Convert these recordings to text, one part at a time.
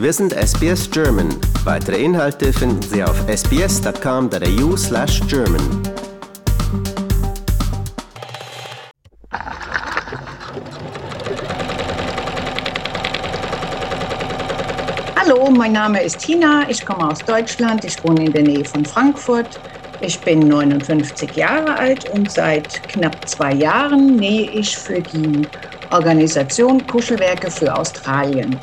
Wir sind SBS German. Weitere Inhalte finden Sie auf sbs.com.au slash German. Hallo, mein Name ist Tina. Ich komme aus Deutschland. Ich wohne in der Nähe von Frankfurt. Ich bin 59 Jahre alt und seit knapp zwei Jahren nähe ich für die Organisation Kuschelwerke für Australien.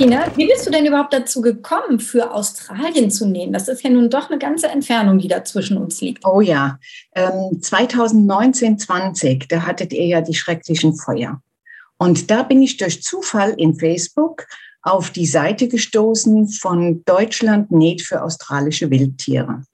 Tina, wie bist du denn überhaupt dazu gekommen, für Australien zu nähen? Das ist ja nun doch eine ganze Entfernung, die da zwischen uns liegt. Oh ja, ähm, 2019, 20, da hattet ihr ja die schrecklichen Feuer. Und da bin ich durch Zufall in Facebook auf die Seite gestoßen von Deutschland näht für australische Wildtiere.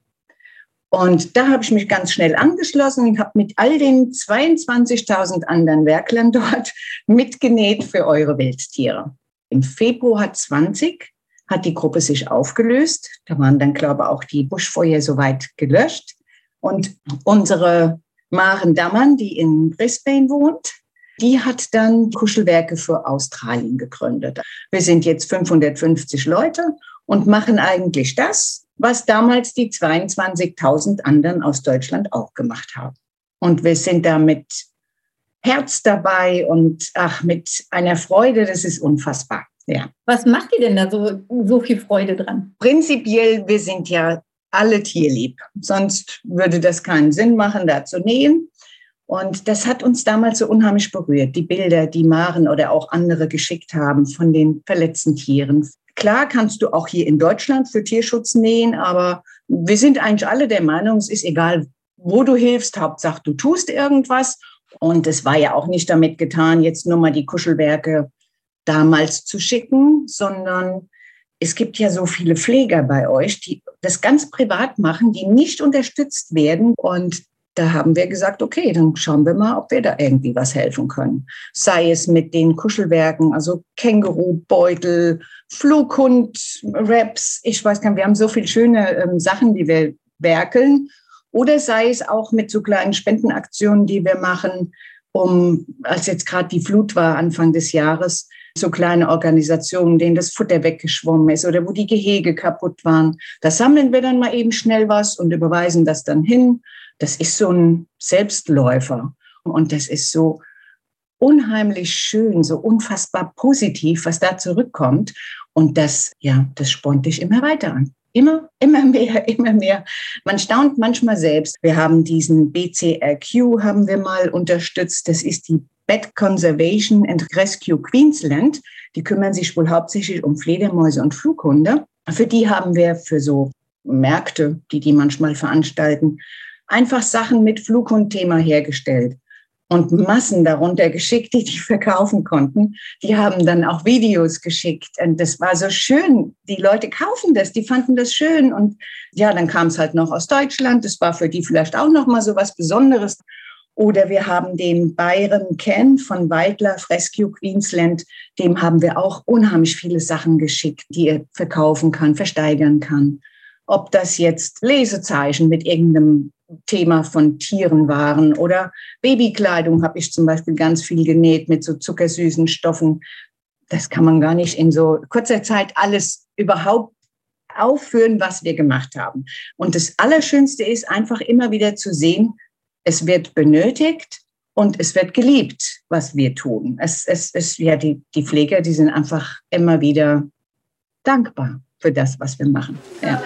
Und da habe ich mich ganz schnell angeschlossen und habe mit all den 22.000 anderen Werklern dort mitgenäht für eure Wildtiere. Im Februar 20 hat die Gruppe sich aufgelöst. Da waren dann, glaube ich, auch die Buschfeuer soweit gelöscht. Und unsere Maren Dammann, die in Brisbane wohnt, die hat dann Kuschelwerke für Australien gegründet. Wir sind jetzt 550 Leute und machen eigentlich das, was damals die 22.000 anderen aus Deutschland auch gemacht haben. Und wir sind da mit Herz dabei und ach, mit einer Freude, das ist unfassbar. Ja. Was macht ihr denn da so, so viel Freude dran? Prinzipiell, wir sind ja alle tierlieb. Sonst würde das keinen Sinn machen, da zu nähen. Und das hat uns damals so unheimlich berührt, die Bilder, die Maren oder auch andere geschickt haben von den verletzten Tieren. Klar kannst du auch hier in Deutschland für Tierschutz nähen, aber wir sind eigentlich alle der Meinung, es ist egal, wo du hilfst, Hauptsache du tust irgendwas. Und es war ja auch nicht damit getan, jetzt nur mal die Kuschelwerke damals zu schicken, sondern es gibt ja so viele Pfleger bei euch, die das ganz privat machen, die nicht unterstützt werden. Und da haben wir gesagt, okay, dann schauen wir mal, ob wir da irgendwie was helfen können. Sei es mit den Kuschelwerken, also Kängurubeutel, Flughund, Raps, ich weiß gar nicht, wir haben so viele schöne ähm, Sachen, die wir werkeln. Oder sei es auch mit so kleinen Spendenaktionen, die wir machen, um, als jetzt gerade die Flut war Anfang des Jahres, so kleine Organisationen, denen das Futter weggeschwommen ist oder wo die Gehege kaputt waren. Da sammeln wir dann mal eben schnell was und überweisen das dann hin das ist so ein Selbstläufer. Und das ist so unheimlich schön, so unfassbar positiv, was da zurückkommt. Und das, ja, das spornt dich immer weiter an. Immer, immer mehr, immer mehr. Man staunt manchmal selbst. Wir haben diesen BCRQ, haben wir mal unterstützt. Das ist die Bat Conservation and Rescue Queensland. Die kümmern sich wohl hauptsächlich um Fledermäuse und Flughunde. Für die haben wir für so Märkte, die die manchmal veranstalten, einfach Sachen mit Flughundthema hergestellt und Massen darunter geschickt, die die verkaufen konnten. Die haben dann auch Videos geschickt und das war so schön. Die Leute kaufen das, die fanden das schön und ja, dann kam es halt noch aus Deutschland. Das war für die vielleicht auch noch mal so was Besonderes. Oder wir haben den Byron Ken von Wildlife Rescue Queensland, dem haben wir auch unheimlich viele Sachen geschickt, die er verkaufen kann, versteigern kann. Ob das jetzt Lesezeichen mit irgendeinem Thema von Tieren waren. Oder Babykleidung habe ich zum Beispiel ganz viel genäht mit so zuckersüßen Stoffen. Das kann man gar nicht in so kurzer Zeit alles überhaupt aufführen, was wir gemacht haben. Und das Allerschönste ist einfach immer wieder zu sehen, es wird benötigt und es wird geliebt, was wir tun. Es, es, es, ja, die, die Pfleger, die sind einfach immer wieder dankbar für das, was wir machen. Ja.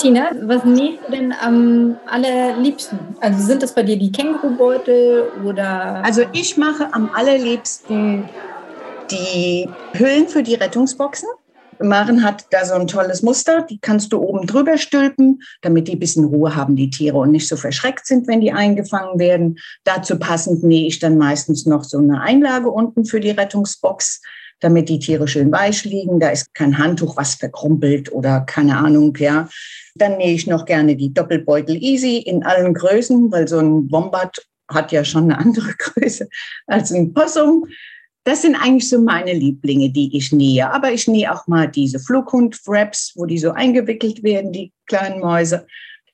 Tina, was nähst du denn am allerliebsten? Also sind das bei dir die Kängurubeutel oder? Also ich mache am allerliebsten die Hüllen für die Rettungsboxen. Maren hat da so ein tolles Muster, die kannst du oben drüber stülpen, damit die ein bisschen Ruhe haben, die Tiere, und nicht so verschreckt sind, wenn die eingefangen werden. Dazu passend nähe ich dann meistens noch so eine Einlage unten für die Rettungsbox damit die Tiere schön weich liegen. Da ist kein Handtuch, was verkrumpelt oder keine Ahnung, ja. Dann nähe ich noch gerne die Doppelbeutel Easy in allen Größen, weil so ein Wombat hat ja schon eine andere Größe als ein Possum. Das sind eigentlich so meine Lieblinge, die ich nähe. Aber ich nähe auch mal diese Flughund-Wraps, wo die so eingewickelt werden, die kleinen Mäuse.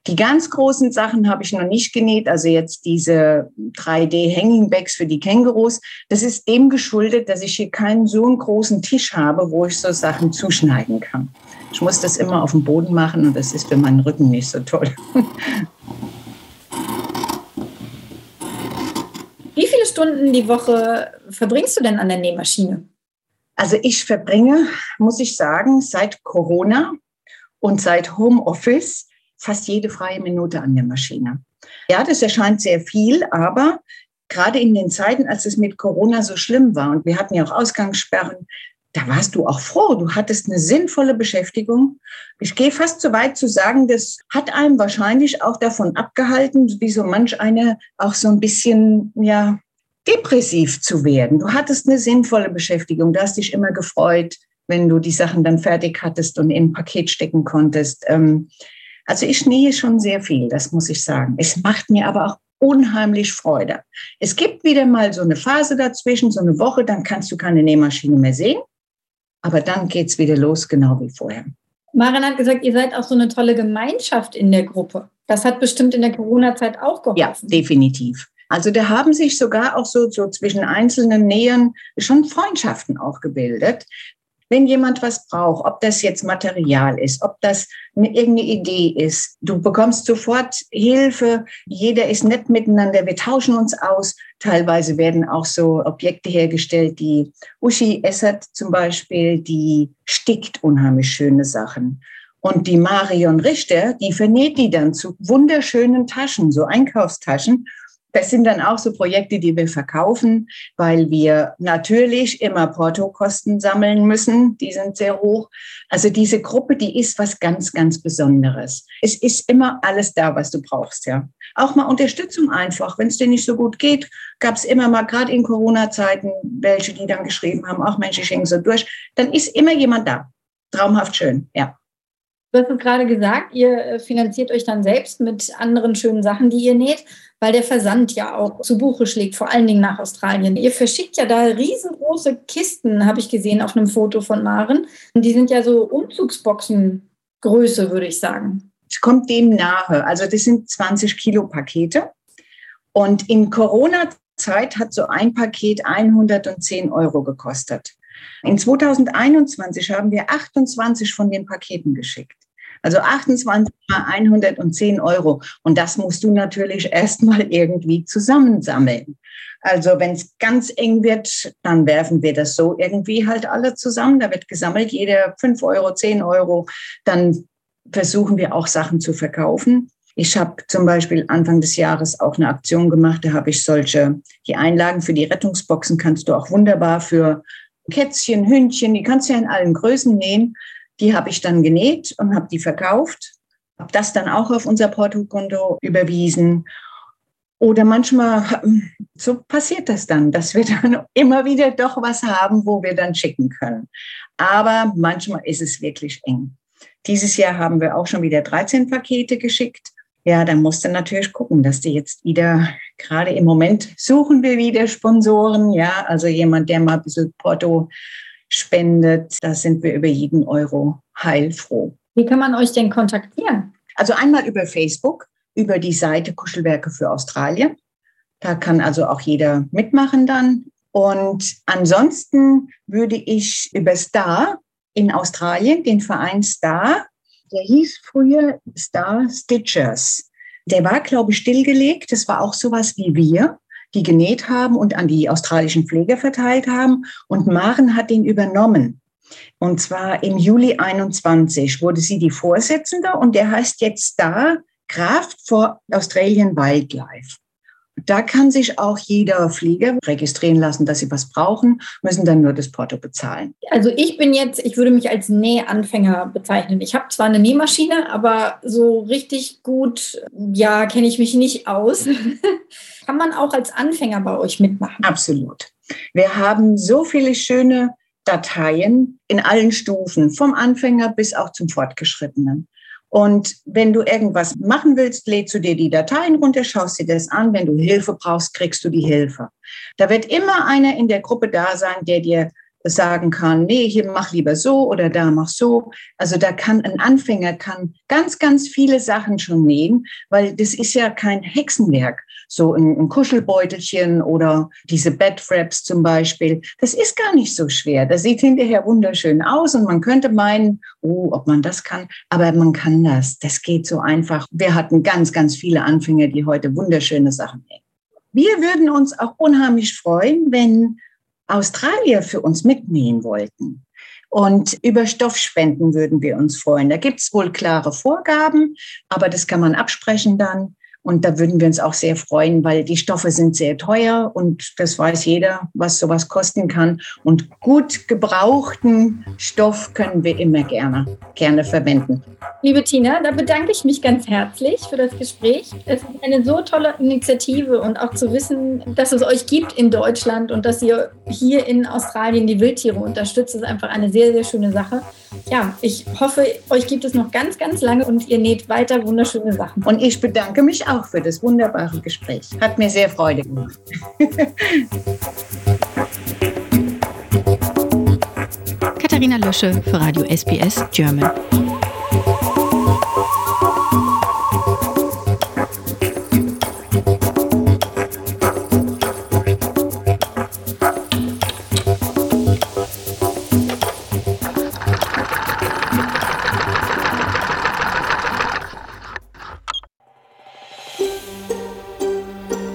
Die ganz großen Sachen habe ich noch nicht genäht. Also jetzt diese 3D-Hanging-Bags für die Kängurus. Das ist dem geschuldet, dass ich hier keinen so einen großen Tisch habe, wo ich so Sachen zuschneiden kann. Ich muss das immer auf dem Boden machen und das ist für meinen Rücken nicht so toll. Wie viele Stunden die Woche verbringst du denn an der Nähmaschine? Also ich verbringe, muss ich sagen, seit Corona und seit Homeoffice fast jede freie Minute an der Maschine. Ja, das erscheint sehr viel, aber gerade in den Zeiten, als es mit Corona so schlimm war und wir hatten ja auch Ausgangssperren, da warst du auch froh. Du hattest eine sinnvolle Beschäftigung. Ich gehe fast so weit zu sagen, das hat einem wahrscheinlich auch davon abgehalten, wie so manch eine auch so ein bisschen, ja, depressiv zu werden. Du hattest eine sinnvolle Beschäftigung. Du hast dich immer gefreut, wenn du die Sachen dann fertig hattest und in ein Paket stecken konntest. Ähm, also ich nähe schon sehr viel, das muss ich sagen. Es macht mir aber auch unheimlich Freude. Es gibt wieder mal so eine Phase dazwischen, so eine Woche, dann kannst du keine Nähmaschine mehr sehen. Aber dann geht es wieder los, genau wie vorher. Maren hat gesagt, ihr seid auch so eine tolle Gemeinschaft in der Gruppe. Das hat bestimmt in der Corona-Zeit auch geholfen. Ja, definitiv. Also da haben sich sogar auch so, so zwischen einzelnen Nähern schon Freundschaften auch gebildet wenn jemand was braucht, ob das jetzt Material ist, ob das eine, irgendeine Idee ist, du bekommst sofort Hilfe, jeder ist nett miteinander, wir tauschen uns aus. Teilweise werden auch so Objekte hergestellt, die Uschi Essert zum Beispiel, die stickt unheimlich schöne Sachen. Und die Marion Richter, die vernäht die dann zu wunderschönen Taschen, so Einkaufstaschen. Das sind dann auch so Projekte, die wir verkaufen, weil wir natürlich immer Portokosten sammeln müssen. Die sind sehr hoch. Also diese Gruppe, die ist was ganz, ganz Besonderes. Es ist immer alles da, was du brauchst, ja. Auch mal Unterstützung einfach. Wenn es dir nicht so gut geht, gab es immer mal, gerade in Corona-Zeiten, welche, die dann geschrieben haben, auch Mensch, ich hänge so durch. Dann ist immer jemand da. Traumhaft schön, ja. Du hast es gerade gesagt, ihr äh, finanziert euch dann selbst mit anderen schönen Sachen, die ihr näht weil der Versand ja auch zu Buche schlägt, vor allen Dingen nach Australien. Ihr verschickt ja da riesengroße Kisten, habe ich gesehen auf einem Foto von Maren. Und die sind ja so Umzugsboxengröße, würde ich sagen. Es kommt dem nahe. Also das sind 20 Kilo Pakete. Und in Corona-Zeit hat so ein Paket 110 Euro gekostet. In 2021 haben wir 28 von den Paketen geschickt. Also 28 mal 110 Euro. Und das musst du natürlich erstmal irgendwie zusammensammeln. Also wenn es ganz eng wird, dann werfen wir das so irgendwie halt alle zusammen. Da wird gesammelt, jeder 5 Euro, 10 Euro. Dann versuchen wir auch Sachen zu verkaufen. Ich habe zum Beispiel Anfang des Jahres auch eine Aktion gemacht. Da habe ich solche, die Einlagen für die Rettungsboxen kannst du auch wunderbar für Kätzchen, Hündchen, die kannst du ja in allen Größen nähen. Die habe ich dann genäht und habe die verkauft, habe das dann auch auf unser Portokonto überwiesen. Oder manchmal, so passiert das dann, dass wir dann immer wieder doch was haben, wo wir dann schicken können. Aber manchmal ist es wirklich eng. Dieses Jahr haben wir auch schon wieder 13 Pakete geschickt. Ja, dann musst du natürlich gucken, dass die jetzt wieder, gerade im Moment suchen wir wieder Sponsoren, ja, also jemand, der mal ein bisschen Porto spendet. Da sind wir über jeden Euro heilfroh. Wie kann man euch denn kontaktieren? Also einmal über Facebook, über die Seite Kuschelwerke für Australien. Da kann also auch jeder mitmachen dann. Und ansonsten würde ich über Star in Australien, den Verein Star, der hieß früher Star Stitchers. Der war, glaube ich, stillgelegt. Das war auch sowas wie wir die genäht haben und an die australischen Pfleger verteilt haben. Und Maren hat ihn übernommen. Und zwar im Juli 21 wurde sie die Vorsitzende und der heißt jetzt da Kraft for Australian Wildlife. Da kann sich auch jeder Flieger registrieren lassen, dass sie was brauchen, müssen dann nur das Porto bezahlen. Also ich bin jetzt, ich würde mich als Nähanfänger bezeichnen. Ich habe zwar eine Nähmaschine, aber so richtig gut, ja, kenne ich mich nicht aus. kann man auch als Anfänger bei euch mitmachen? Absolut. Wir haben so viele schöne Dateien in allen Stufen, vom Anfänger bis auch zum Fortgeschrittenen. Und wenn du irgendwas machen willst, lädst du dir die Dateien runter, schaust dir das an. Wenn du Hilfe brauchst, kriegst du die Hilfe. Da wird immer einer in der Gruppe da sein, der dir sagen kann, nee, hier mach lieber so oder da mach so. Also da kann ein Anfänger kann ganz, ganz viele Sachen schon nähen, weil das ist ja kein Hexenwerk. So ein, ein Kuschelbeutelchen oder diese Bedfraps zum Beispiel. Das ist gar nicht so schwer. Das sieht hinterher wunderschön aus und man könnte meinen, oh, ob man das kann. Aber man kann das. Das geht so einfach. Wir hatten ganz, ganz viele Anfänger, die heute wunderschöne Sachen nähen. Wir würden uns auch unheimlich freuen, wenn Australier für uns mitnähen wollten. Und über Stoffspenden würden wir uns freuen. Da gibt es wohl klare Vorgaben, aber das kann man absprechen dann. Und da würden wir uns auch sehr freuen, weil die Stoffe sind sehr teuer und das weiß jeder, was sowas kosten kann. Und gut gebrauchten Stoff können wir immer gerne, gerne verwenden. Liebe Tina, da bedanke ich mich ganz herzlich für das Gespräch. Es ist eine so tolle Initiative und auch zu wissen, dass es euch gibt in Deutschland und dass ihr hier in Australien die Wildtiere unterstützt, ist einfach eine sehr, sehr schöne Sache. Ja, ich hoffe, euch gibt es noch ganz, ganz lange und ihr näht weiter wunderschöne Sachen. Und ich bedanke mich auch für das wunderbare Gespräch. Hat mir sehr Freude gemacht. Katharina Lösche für Radio SBS German.